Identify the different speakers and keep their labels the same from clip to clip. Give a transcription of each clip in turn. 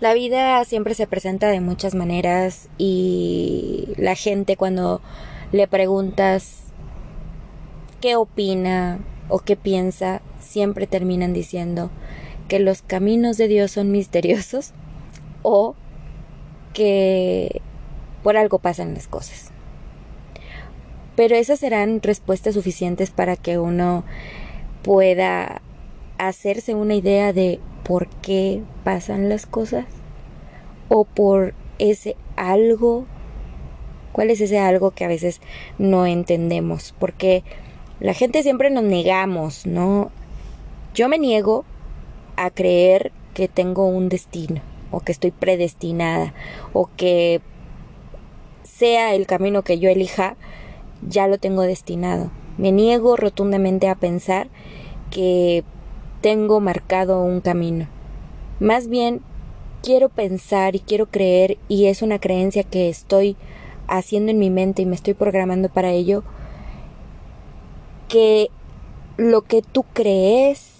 Speaker 1: La vida siempre se presenta de muchas maneras y la gente cuando le preguntas qué opina o qué piensa, siempre terminan diciendo que los caminos de Dios son misteriosos o que por algo pasan las cosas. Pero esas serán respuestas suficientes para que uno pueda hacerse una idea de por qué pasan las cosas o por ese algo. ¿Cuál es ese algo que a veces no entendemos? Porque la gente siempre nos negamos, ¿no? Yo me niego a creer que tengo un destino o que estoy predestinada o que sea el camino que yo elija, ya lo tengo destinado. Me niego rotundamente a pensar que tengo marcado un camino. Más bien, quiero pensar y quiero creer, y es una creencia que estoy haciendo en mi mente y me estoy programando para ello, que lo que tú crees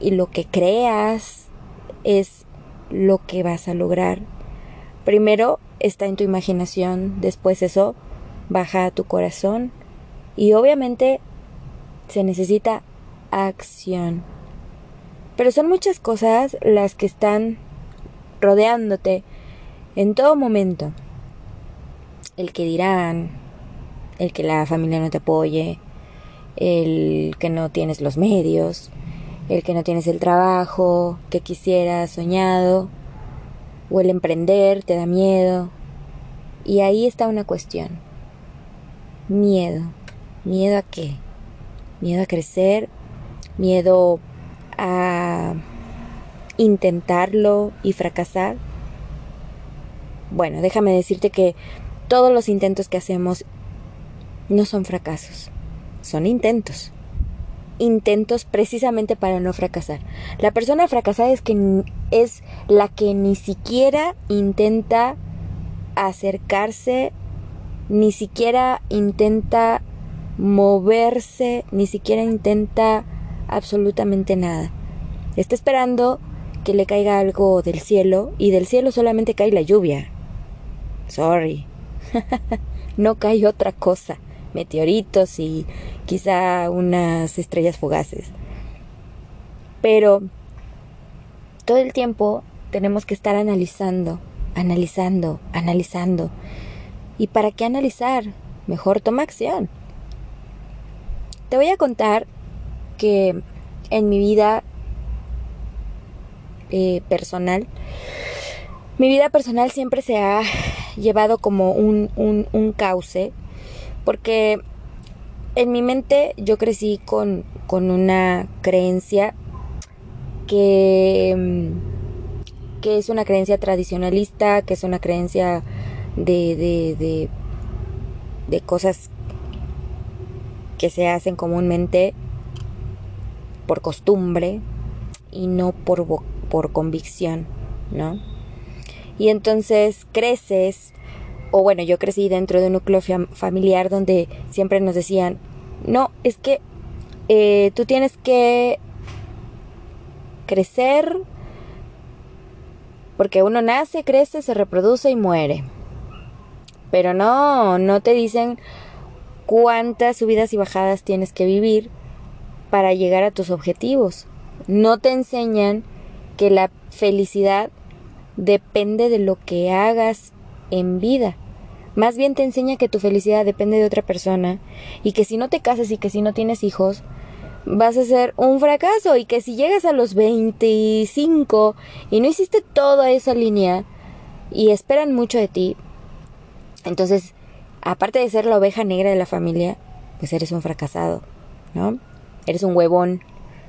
Speaker 1: y lo que creas es lo que vas a lograr. Primero está en tu imaginación, después eso baja a tu corazón y obviamente se necesita acción. Pero son muchas cosas las que están rodeándote en todo momento. El que dirán, el que la familia no te apoye, el que no tienes los medios, el que no tienes el trabajo que quisieras soñado, o el emprender te da miedo. Y ahí está una cuestión. Miedo. ¿Miedo a qué? Miedo a crecer, miedo a intentarlo y fracasar? Bueno, déjame decirte que todos los intentos que hacemos no son fracasos, son intentos. Intentos precisamente para no fracasar. La persona fracasada es que es la que ni siquiera intenta acercarse, ni siquiera intenta moverse, ni siquiera intenta absolutamente nada. Está esperando que le caiga algo del cielo y del cielo solamente cae la lluvia. Sorry. no cae otra cosa. Meteoritos y quizá unas estrellas fugaces. Pero todo el tiempo tenemos que estar analizando, analizando, analizando. ¿Y para qué analizar? Mejor toma acción. Te voy a contar que en mi vida eh, personal, mi vida personal siempre se ha llevado como un, un, cauce, porque en mi mente yo crecí con, con una creencia que, que es una creencia tradicionalista, que es una creencia de, de, de, de cosas que se hacen comúnmente por costumbre y no por, por convicción, ¿no? Y entonces creces, o bueno, yo crecí dentro de un núcleo familiar donde siempre nos decían, no, es que eh, tú tienes que crecer porque uno nace, crece, se reproduce y muere. Pero no, no te dicen cuántas subidas y bajadas tienes que vivir para llegar a tus objetivos. No te enseñan que la felicidad depende de lo que hagas en vida. Más bien te enseña que tu felicidad depende de otra persona y que si no te casas y que si no tienes hijos, vas a ser un fracaso y que si llegas a los 25 y no hiciste toda esa línea y esperan mucho de ti, entonces aparte de ser la oveja negra de la familia, pues eres un fracasado, ¿no? Eres un huevón,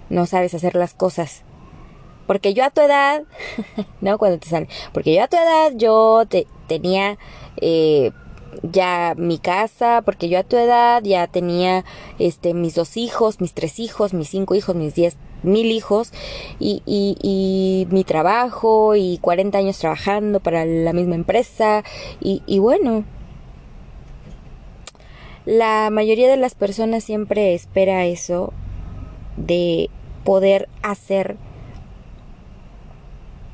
Speaker 1: no sabes hacer las cosas. Porque yo a tu edad, ¿no? Cuando te sale, porque yo a tu edad yo te, tenía eh, ya mi casa, porque yo a tu edad ya tenía este mis dos hijos, mis tres hijos, mis cinco hijos, mis diez mil hijos y, y, y mi trabajo y 40 años trabajando para la misma empresa y, y bueno, la mayoría de las personas siempre espera eso de poder hacer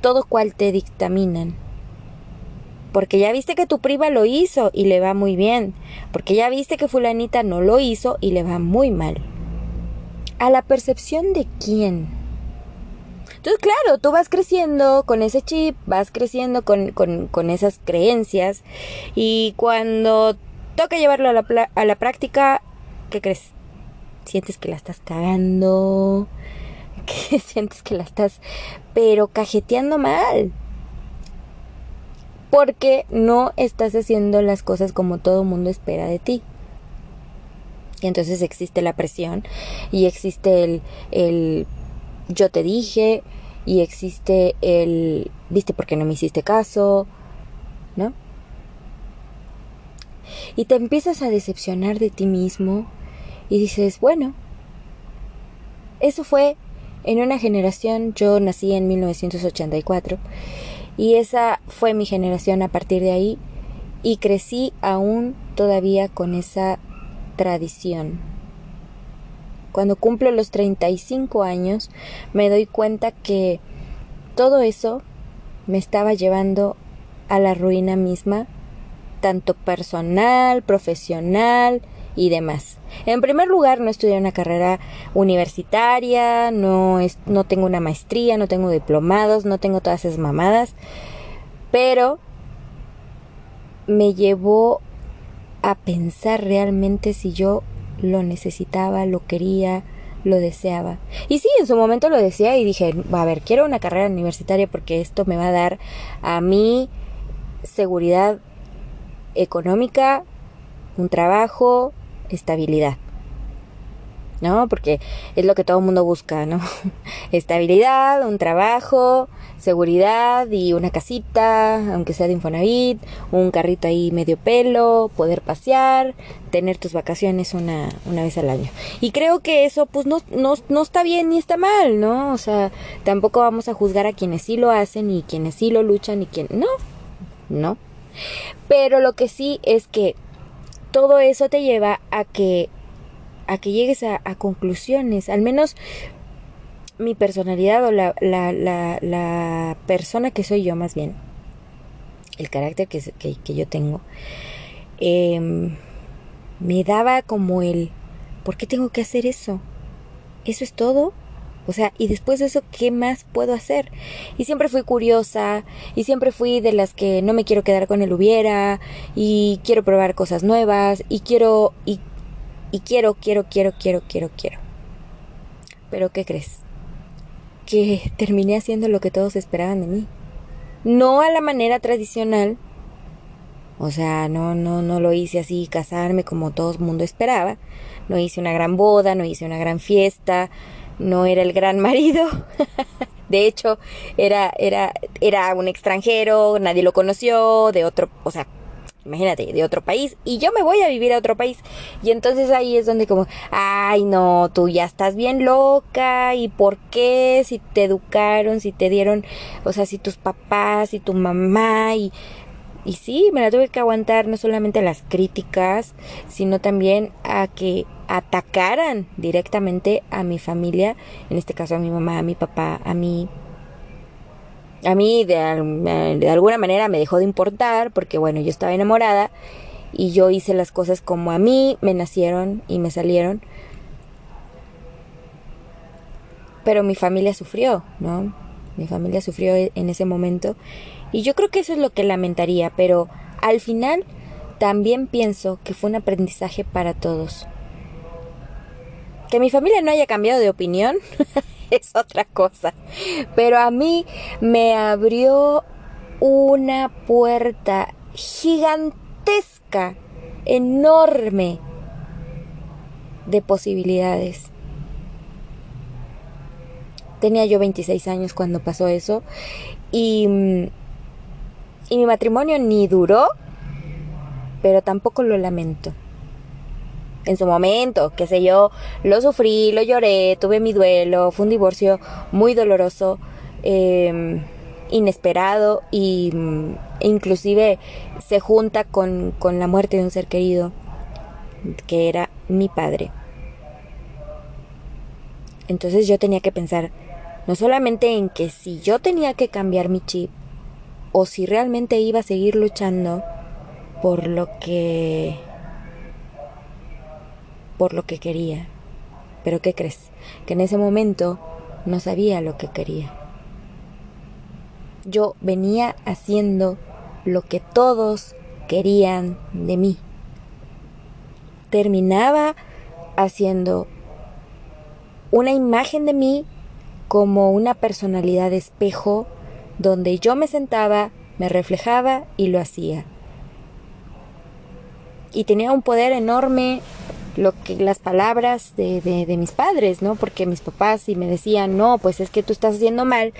Speaker 1: todo cual te dictaminan. Porque ya viste que tu prima lo hizo y le va muy bien. Porque ya viste que fulanita no lo hizo y le va muy mal. ¿A la percepción de quién? Entonces, claro, tú vas creciendo con ese chip, vas creciendo con, con, esas creencias y cuando toca llevarlo a la, a la práctica, ¿qué crees? Sientes que la estás cagando, que sientes que la estás, pero cajeteando mal. Porque no estás haciendo las cosas como todo mundo espera de ti. Y entonces existe la presión y existe el, el yo te dije y existe el viste porque no me hiciste caso, ¿no? Y te empiezas a decepcionar de ti mismo y dices, bueno, eso fue en una generación, yo nací en 1984 y esa fue mi generación a partir de ahí y crecí aún todavía con esa tradición. Cuando cumplo los 35 años me doy cuenta que todo eso me estaba llevando a la ruina misma, tanto personal, profesional y demás. En primer lugar, no estudié una carrera universitaria, no, es, no tengo una maestría, no tengo diplomados, no tengo todas esas mamadas, pero me llevó a pensar realmente si yo lo necesitaba, lo quería, lo deseaba. Y sí, en su momento lo decía y dije, a ver, quiero una carrera universitaria porque esto me va a dar a mí seguridad económica, un trabajo, estabilidad. ¿no? Porque es lo que todo el mundo busca, ¿no? Estabilidad, un trabajo, seguridad y una casita, aunque sea de Infonavit, un carrito ahí medio pelo, poder pasear, tener tus vacaciones una, una vez al año. Y creo que eso pues no, no, no está bien ni está mal, ¿no? O sea, tampoco vamos a juzgar a quienes sí lo hacen y quienes sí lo luchan y quienes no, no. Pero lo que sí es que todo eso te lleva a que a que llegues a, conclusiones, al menos mi personalidad o la, la, la, persona que soy yo más bien, el carácter que, que, yo tengo, em, me daba como el, ¿por qué tengo que hacer eso? ¿Eso es todo? O sea, y después de eso, ¿qué más puedo hacer? Y siempre fui curiosa, y siempre fui de las que no me quiero quedar con el hubiera, y quiero probar cosas nuevas, y quiero, y y quiero, quiero, quiero, quiero, quiero, quiero. Pero ¿qué crees? Que terminé haciendo lo que todos esperaban de mí. No a la manera tradicional. O sea, no, no, no lo hice así, casarme como todo el mundo esperaba. No hice una gran boda, no hice una gran fiesta, no era el gran marido. de hecho, era, era, era un extranjero, nadie lo conoció, de otro, o sea, imagínate, de otro país y yo me voy a vivir a otro país. Y entonces ahí es donde como, ay no, tú ya estás bien loca y por qué, si te educaron, si te dieron, o sea, si tus papás y tu mamá y... Y sí, me la tuve que aguantar no solamente a las críticas, sino también a que atacaran directamente a mi familia, en este caso a mi mamá, a mi papá, a mí, a mí de, de, alguna manera me dejó de importar porque bueno, yo estaba enamorada y yo hice las cosas como a mí me nacieron y me salieron. Pero mi familia sufrió, ¿no? Mi familia sufrió e, en ese momento y yo creo que eso es lo que lamentaría, pero al final también pienso que fue un aprendizaje para todos. Que mi familia no haya cambiado de opinión es otra cosa. Pero a mí me abrió una puerta gigantesca, enorme de posibilidades. Tenía yo 26 años cuando pasó eso y, y mi matrimonio ni duró, pero tampoco lo lamento en su momento, qué sé yo, lo sufrí, lo lloré, tuve mi duelo, fue un divorcio muy doloroso, em, inesperado y mm, inclusive se junta con, con la muerte de un ser querido que era mi padre. Entonces yo tenía que pensar no solamente en que si yo tenía que cambiar mi chip o si realmente iba a seguir luchando por lo que por lo que quería. Pero ¿qué crees? Que en ese momento no sabía lo que quería. Yo venía haciendo lo que todos querían de mí. Terminaba haciendo una imagen de mí como una personalidad de espejo donde yo me sentaba, me reflejaba y lo hacía. Y tenía un poder enorme lo que las palabras de, de, mis padres, ¿no? Porque mis papás si me decían, no, pues es que tú estás haciendo mal,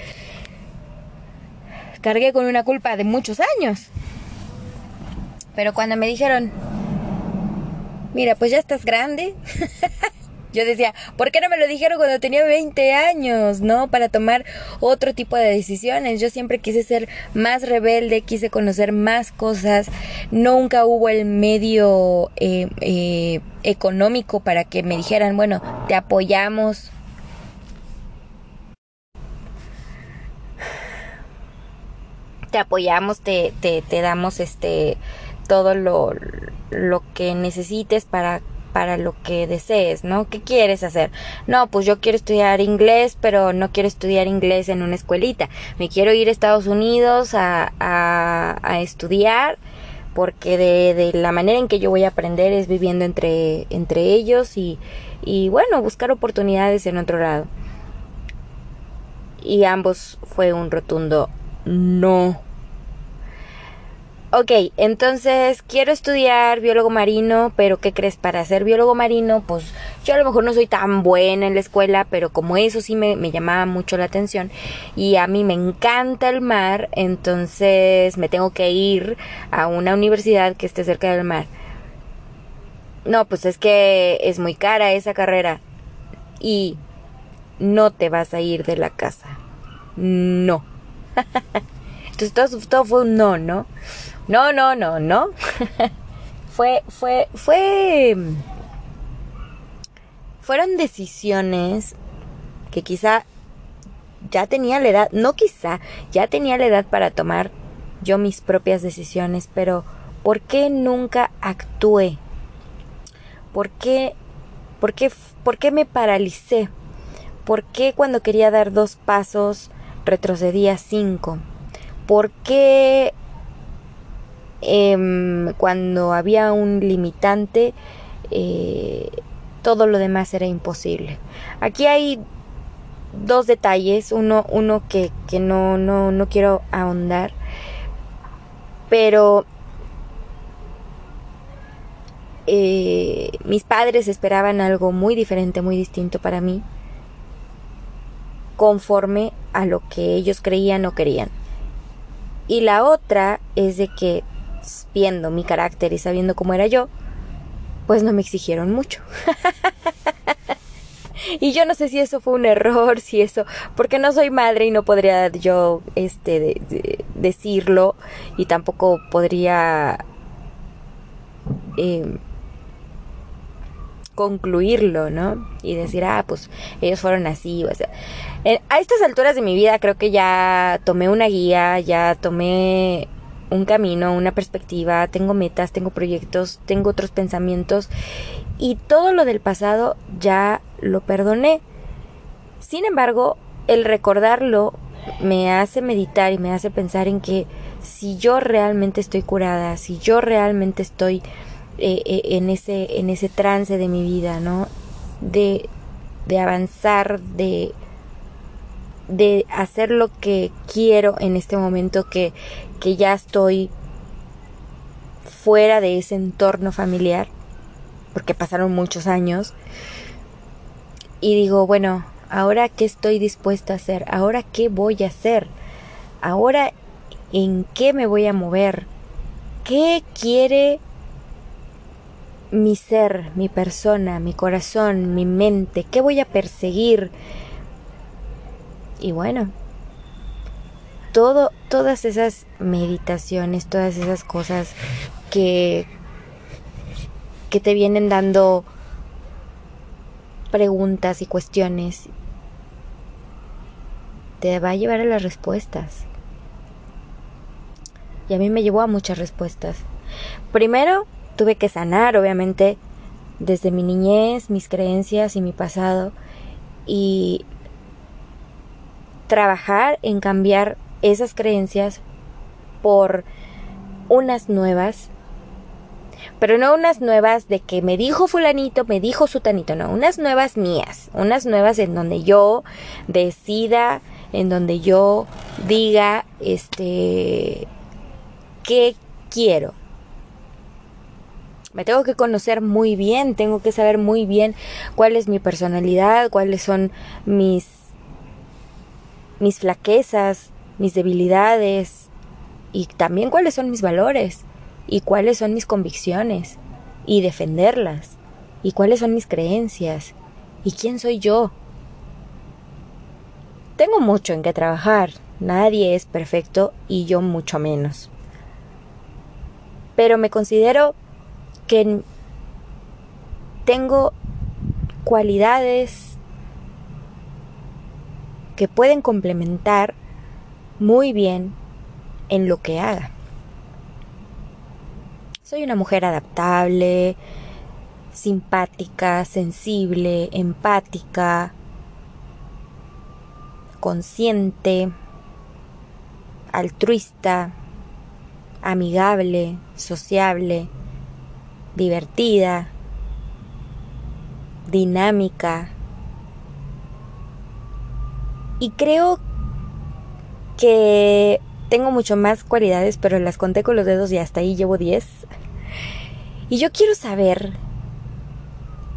Speaker 1: cargué con una culpa de muchos años. Pero cuando me dijeron, mira, pues ya estás grande, yo decía, ¿por qué no me lo dijeron cuando tenía 20 años, no? Para tomar otro tipo de decisiones. Yo siempre quise ser más rebelde, quise conocer más cosas. Nunca hubo el medio eh, eh, económico para que me dijeran, bueno, te apoyamos. Te apoyamos, te, te, te damos este todo lo, lo que necesites para para lo que desees, ¿no? ¿Qué quieres hacer? No, pues yo quiero estudiar inglés, pero no quiero estudiar inglés en una escuelita. Me quiero ir a Estados Unidos a, a, estudiar porque de, de, la manera en que yo voy a aprender es viviendo entre, entre ellos y, y bueno, buscar oportunidades en otro lado. Y ambos fue un rotundo no. Ok, entonces quiero estudiar biólogo marino, pero ¿qué crees? Para ser biólogo marino, pues yo a lo mejor no soy tan buena en la escuela, pero como eso sí me, me llamaba mucho la atención y a mí me encanta el mar, entonces me tengo que ir a una universidad que esté cerca del mar. No, pues es que es muy cara esa carrera y no te vas a ir de la casa. No. Entonces todo, todo fue un no, ¿no? No, no, no, no. fue, fue, fue... Fueron decisiones que quizá ya tenía la edad, no quizá, ya tenía la edad para tomar yo mis propias decisiones, pero ¿por qué nunca actué? ¿Por qué, por qué, por qué me paralicé? ¿Por qué cuando quería dar dos pasos retrocedía cinco? ¿Por qué Em, cuando había un limitante, eh, todo lo demás era imposible. Aquí hay dos detalles, uno, uno que, que no, no, no quiero ahondar, pero eh, mis padres esperaban algo muy diferente, muy distinto para mí, conforme a lo que ellos creían o querían. Y la otra es de que viendo mi carácter y sabiendo cómo era yo, pues no me exigieron mucho. y yo no sé si eso fue un error, si eso, porque no soy madre y no podría yo este decirlo y tampoco podría em, concluirlo, ¿no? Y decir, ah, pues ellos fueron así, o sea, a estas alturas de mi vida creo que ya tomé una guía, ya tomé un camino, una perspectiva, tengo metas, tengo proyectos, tengo otros pensamientos y todo lo del pasado ya lo perdoné. Sin embargo, el recordarlo me hace meditar y me hace pensar en que si yo realmente estoy curada, si yo realmente estoy eh, eh, en, ese, en ese trance de mi vida, ¿no? De, de avanzar, de de hacer lo que quiero en este momento que, que ya estoy fuera de ese entorno familiar, porque pasaron muchos años, y digo, bueno, ahora qué estoy dispuesta a hacer, ahora qué voy a hacer, ahora en qué me voy a mover, qué quiere mi ser, mi persona, mi corazón, mi mente, qué voy a perseguir, y bueno, todo, todas esas meditaciones, todas esas cosas que, que te vienen dando preguntas y cuestiones te va a llevar a las respuestas. Y a mí me llevó a muchas respuestas. Primero, tuve que sanar, obviamente, desde mi niñez, mis creencias y mi pasado. Y trabajar en cambiar esas creencias por unas nuevas, pero no unas nuevas de que me dijo fulanito, me dijo sutanito, no, unas nuevas mías, unas nuevas en donde yo decida, en donde yo diga, este, qué quiero. Me tengo que conocer muy bien, tengo que saber muy bien cuál es mi personalidad, cuáles son mis mis flaquezas, mis debilidades y también cuáles son mis valores y cuáles son mis convicciones y defenderlas y cuáles son mis creencias y quién soy yo. Tengo mucho en que trabajar, nadie es perfecto y yo mucho menos. Pero me considero que tengo cualidades que pueden complementar muy bien en lo que haga. Soy una mujer adaptable, simpática, sensible, empática, consciente, altruista, amigable, sociable, divertida, dinámica, y creo que tengo mucho más cualidades, pero las conté con los dedos y hasta ahí llevo 10. Y yo quiero saber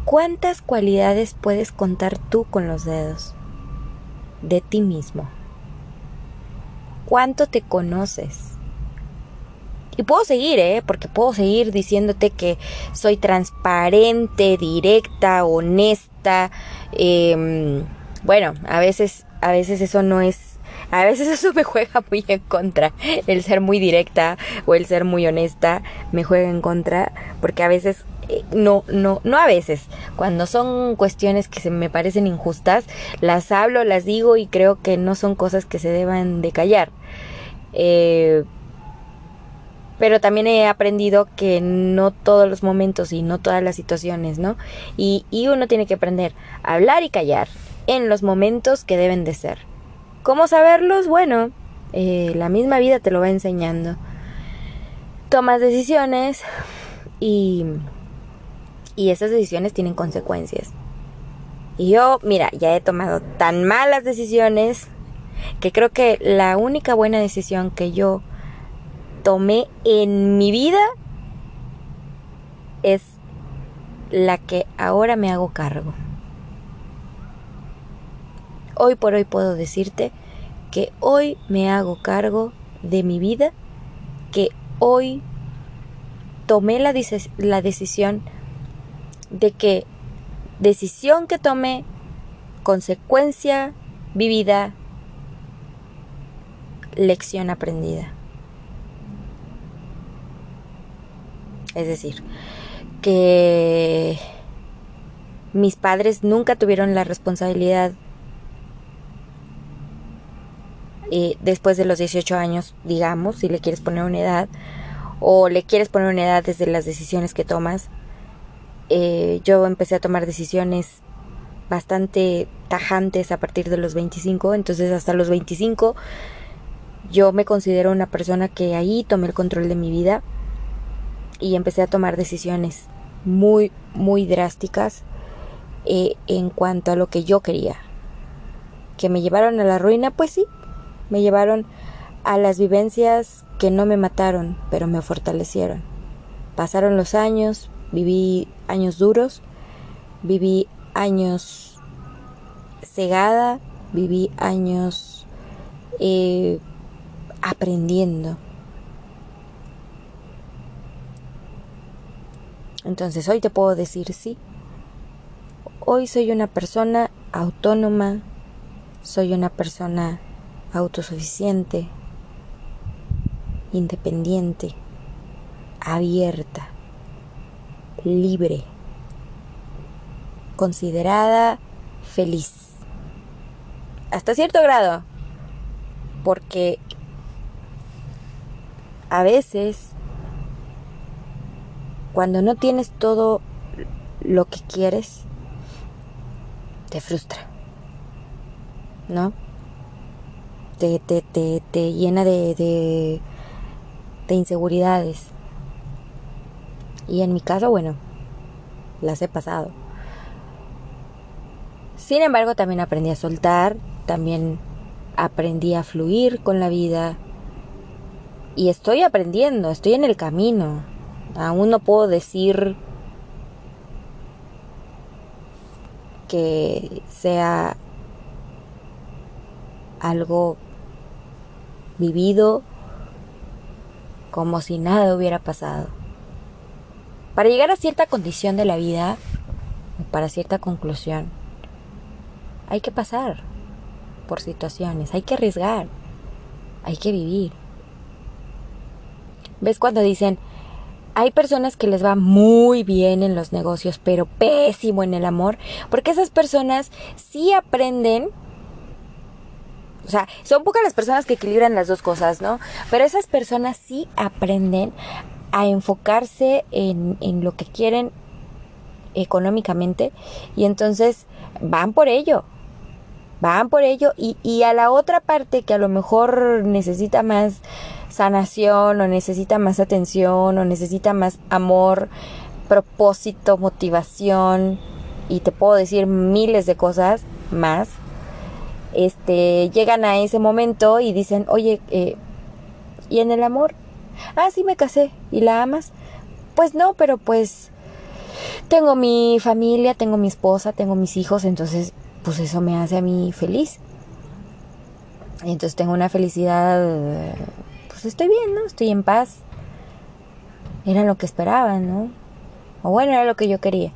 Speaker 1: cuántas cualidades puedes contar tú con los dedos de ti mismo. ¿Cuánto te conoces? Y puedo seguir, ¿eh? Porque puedo seguir diciéndote que soy transparente, directa, honesta. Eh, bueno, a veces a veces eso no es a veces eso me juega muy en contra. El ser muy directa o el ser muy honesta me juega en contra porque a veces eh, no no no a veces, cuando son cuestiones que se me parecen injustas, las hablo, las digo y creo que no son cosas que se deban de callar. Eh, pero también he aprendido que no todos los momentos y no todas las situaciones, ¿no? Y, y uno tiene que aprender a hablar y callar en los momentos que deben de ser. ¿Cómo saberlos? Bueno, eh, la misma vida te lo va enseñando. Tomas decisiones y, y esas decisiones tienen consecuencias. Y yo, mira, ya he tomado tan malas decisiones que creo que la única buena decisión que yo tomé en mi vida es la que ahora me hago cargo hoy por hoy puedo decirte que hoy me hago cargo de mi vida, que hoy tomé la, la decisión de que decisión que tomé, consecuencia vivida, lección aprendida. Es decir, que mis padres nunca tuvieron la responsabilidad eh, después de los 18 años, digamos, si le quieres poner una edad, o le quieres poner una edad desde las decisiones que tomas. Eh, yo empecé a tomar decisiones bastante tajantes a partir de los 25, entonces hasta los 25 yo me considero una persona que ahí tomé el control de mi vida y empecé a tomar decisiones muy, muy drásticas eh, en cuanto a lo que yo quería. Que me llevaron a la ruina, pues sí, me llevaron a las vivencias que no me mataron, pero me fortalecieron. Pasaron los años, viví años duros, viví años cegada, viví años eh, aprendiendo. Entonces hoy te puedo decir sí. Hoy soy una persona autónoma, soy una persona autosuficiente, independiente, abierta, libre, considerada feliz. Hasta cierto grado, porque a veces cuando no tienes todo lo que quieres, te frustra, ¿no? Te, te, te, te llena de, de, de inseguridades. Y en mi caso, bueno, las he pasado. Sin embargo, también aprendí a soltar, también aprendí a fluir con la vida. Y estoy aprendiendo, estoy en el camino. Aún no puedo decir que sea algo vivido como si nada hubiera pasado. Para llegar a cierta condición de la vida, para cierta conclusión, hay que pasar por situaciones, hay que arriesgar, hay que vivir. ¿Ves cuando dicen, hay personas que les va muy bien en los negocios, pero pésimo en el amor? Porque esas personas sí aprenden o sea, son pocas las personas que equilibran las dos cosas, ¿no? Pero esas personas sí aprenden a enfocarse en, en lo que quieren económicamente y entonces van por ello, van por ello y, y, a la otra parte que a lo mejor necesita más sanación o necesita más atención o necesita más amor, propósito, motivación y te puedo decir miles de cosas más, este, llegan a ese momento y dicen, oye, eh, ¿y en el amor? Ah, sí me casé. ¿Y la amas? Pues no, pero pues tengo mi familia, tengo mi esposa, tengo mis hijos, entonces pues eso me hace a mí feliz. Entonces tengo una felicidad, pues estoy bien, ¿no? Estoy en paz. Era lo que esperaba, ¿no? O bueno, era lo que yo quería.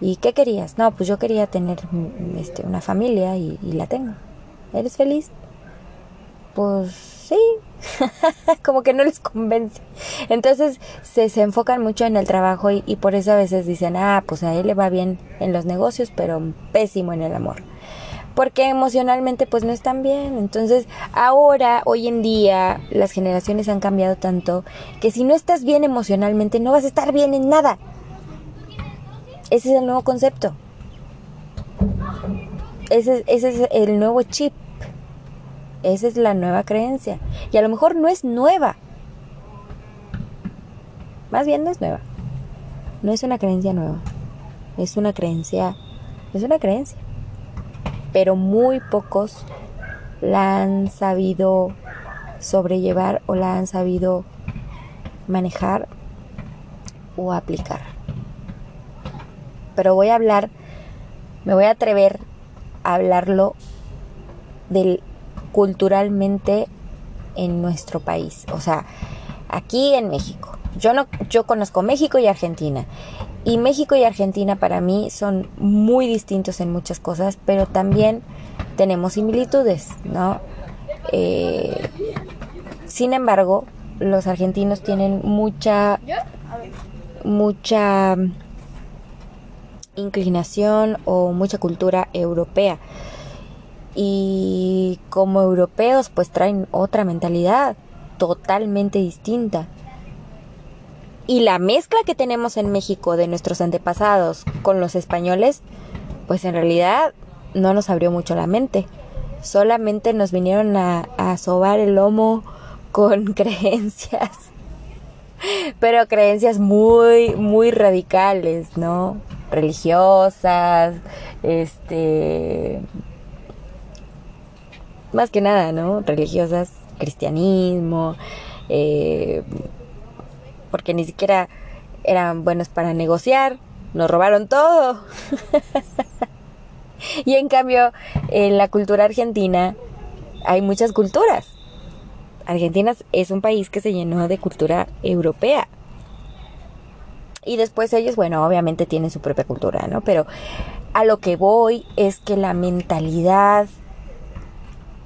Speaker 1: ¿Y qué querías? No, pues yo quería tener este, una familia y, y la tengo. ¿Eres feliz? Pues sí, como que no les convence. Entonces se, se enfocan mucho en el trabajo y, y, por eso a veces dicen, ah, pues a él le va bien en los negocios, pero pésimo en el amor. Porque emocionalmente pues no están bien. Entonces ahora, hoy en día, las generaciones han cambiado tanto que si no estás bien emocionalmente no vas a estar bien en nada. Ese es el nuevo concepto. Ese, es el nuevo chip. Esa es la nueva creencia. Y a lo mejor no es nueva. Más bien no es nueva. No es una creencia nueva. Es una creencia. Es una creencia. Pero muy pocos la han sabido sobrellevar o la han sabido manejar o aplicar. Pero voy a hablar, me voy a atrever a hablarlo del culturalmente en nuestro país, o sea, aquí en México. Yo no yo conozco México y Argentina. Y México y Argentina para mí son muy distintos en muchas cosas, pero también tenemos similitudes, ¿no? Eh, sin embargo, los argentinos tienen mucha mucha inclinación o mucha cultura europea y como europeos pues traen otra mentalidad totalmente distinta. Y la mezcla que tenemos en México de nuestros antepasados con los españoles, pues en realidad no nos abrió mucho la mente. Solamente nos vinieron a, a sobar el lomo con creencias, pero creencias muy, muy radicales, ¿no? Religiosas, este, más que nada, ¿no? Religiosas, cristianismo, eh, porque ni siquiera eran buenos para negociar, nos robaron todo. y en cambio, en la cultura argentina hay muchas culturas. Argentina es un país que se llenó de cultura europea. Y después ellos, bueno, obviamente tienen su propia cultura, ¿no? Pero a lo que voy es que la mentalidad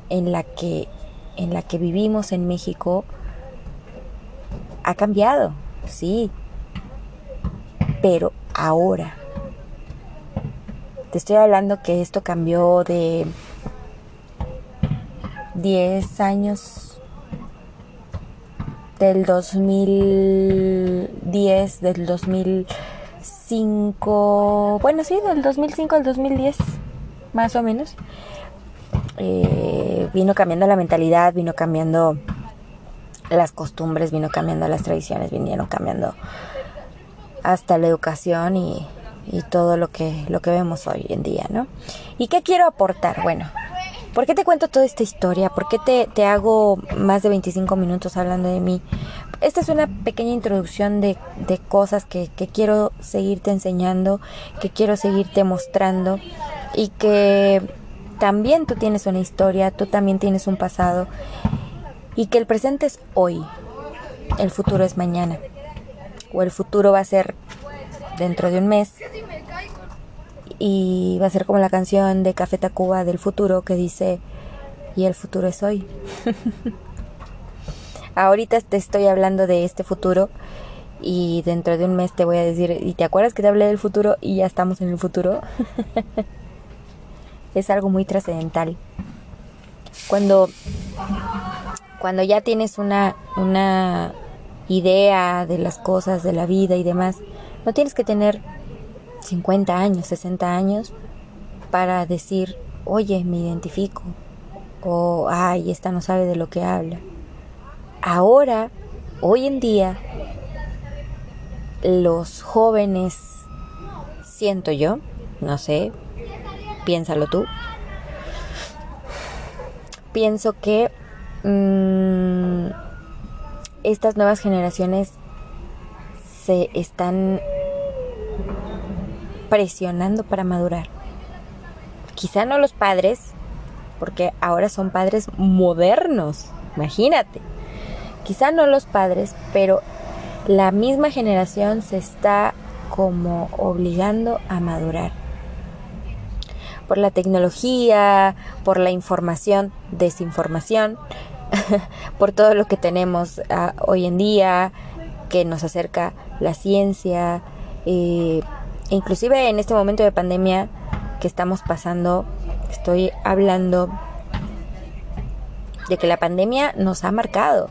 Speaker 1: en la que, en la que vivimos en México ha cambiado, sí, pero ahora. Te estoy hablando que esto cambió de 10 años del 2010, del 2005, bueno, sí, del 2005 al 2010, más o menos. Eh, vino cambiando la mentalidad, vino cambiando las costumbres, vino cambiando las tradiciones, vinieron cambiando hasta la educación y, todo lo que, lo que vemos hoy en día, ¿no? ¿Y qué quiero aportar? Bueno, ¿por qué te cuento toda esta historia? ¿Por qué te, te hago más de 25 minutos hablando de mí? Esta es una pequeña introducción de, de cosas que, que quiero seguirte enseñando, que quiero seguirte mostrando y que también tú tienes una historia, tú también tienes un pasado y que el presente es hoy, el futuro es mañana o el futuro va a ser dentro de un mes y va a ser como la canción de Café Tacuba del futuro que dice y el futuro es hoy. Ahorita te estoy hablando de este futuro y dentro de un mes te voy a decir, ¿y te acuerdas que te hablé del futuro y ya estamos en el futuro? es algo muy trascendental. Cuando cuando ya tienes una una idea de las cosas, de la vida y demás. No tienes que tener 50 años, 60 años para decir, oye, me identifico. O, ay, esta no sabe de lo que habla. Ahora, hoy en día, los jóvenes, siento yo, no sé, piénsalo tú, pienso que mmm, estas nuevas generaciones se están presionando para madurar. Quizá no los padres, porque ahora son padres modernos, imagínate. Quizá no los padres, pero la misma generación se está como obligando a madurar. Por la tecnología, por la información, desinformación, por todo lo que tenemos ah, hoy en día, que nos acerca la ciencia, eh, inclusive en este momento de pandemia que estamos pasando, estoy hablando de que la pandemia nos ha marcado.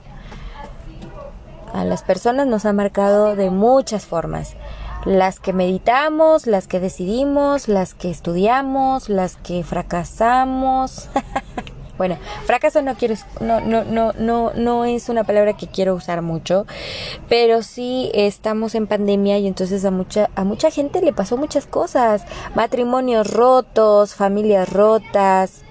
Speaker 1: A las personas nos ha marcado de muchas formas. Las que meditamos, las que decidimos, las que estudiamos, las que fracasamos. Bueno, fracaso no quiero, no, no, no, no, no es una palabra que quiero usar mucho, pero sí estamos en pandemia y entonces a mucha, a mucha gente le pasó muchas cosas, matrimonios rotos, familias rotas,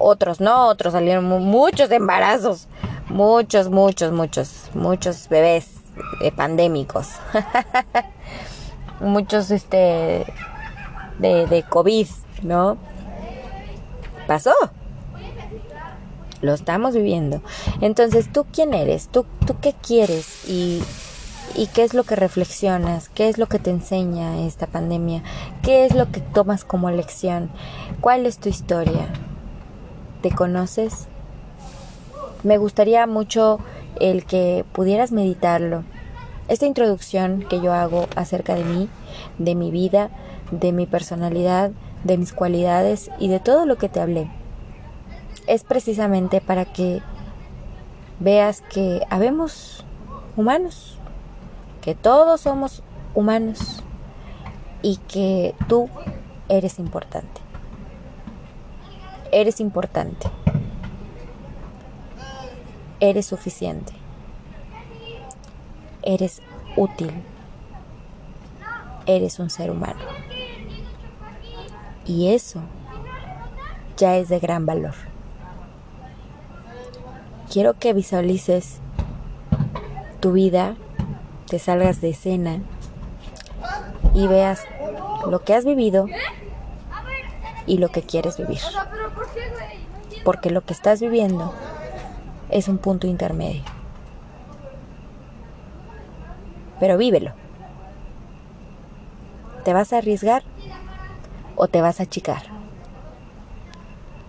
Speaker 1: otros no, otros salieron muchos embarazos, muchos, muchos, muchos, muchos bebés eh, pandémicos, muchos este de, de COVID, ¿no? Pasó lo estamos viviendo. Entonces, ¿tú quién eres? ¿Tú, tú qué quieres? Y, ¿Y qué es lo que reflexionas? ¿Qué es lo que te enseña esta pandemia? ¿Qué es lo que tomas como lección? ¿Cuál es tu historia? ¿Te conoces? Me gustaría mucho el que pudieras meditarlo. Esta introducción que yo hago acerca de mí, de mi vida, de mi personalidad, de mis cualidades y de todo lo que te hablé es precisamente para que veas que habemos humanos, que todos somos humanos y que tú eres importante. Eres importante. Eres suficiente. Eres útil. Eres un ser humano. Y eso ya es de gran valor quiero que visualices tu vida, te salgas de escena y veas lo que has vivido y lo que quieres vivir. Porque lo que estás viviendo es un punto intermedio. Pero vívelo. ¿Te vas a arriesgar o te vas a achicar?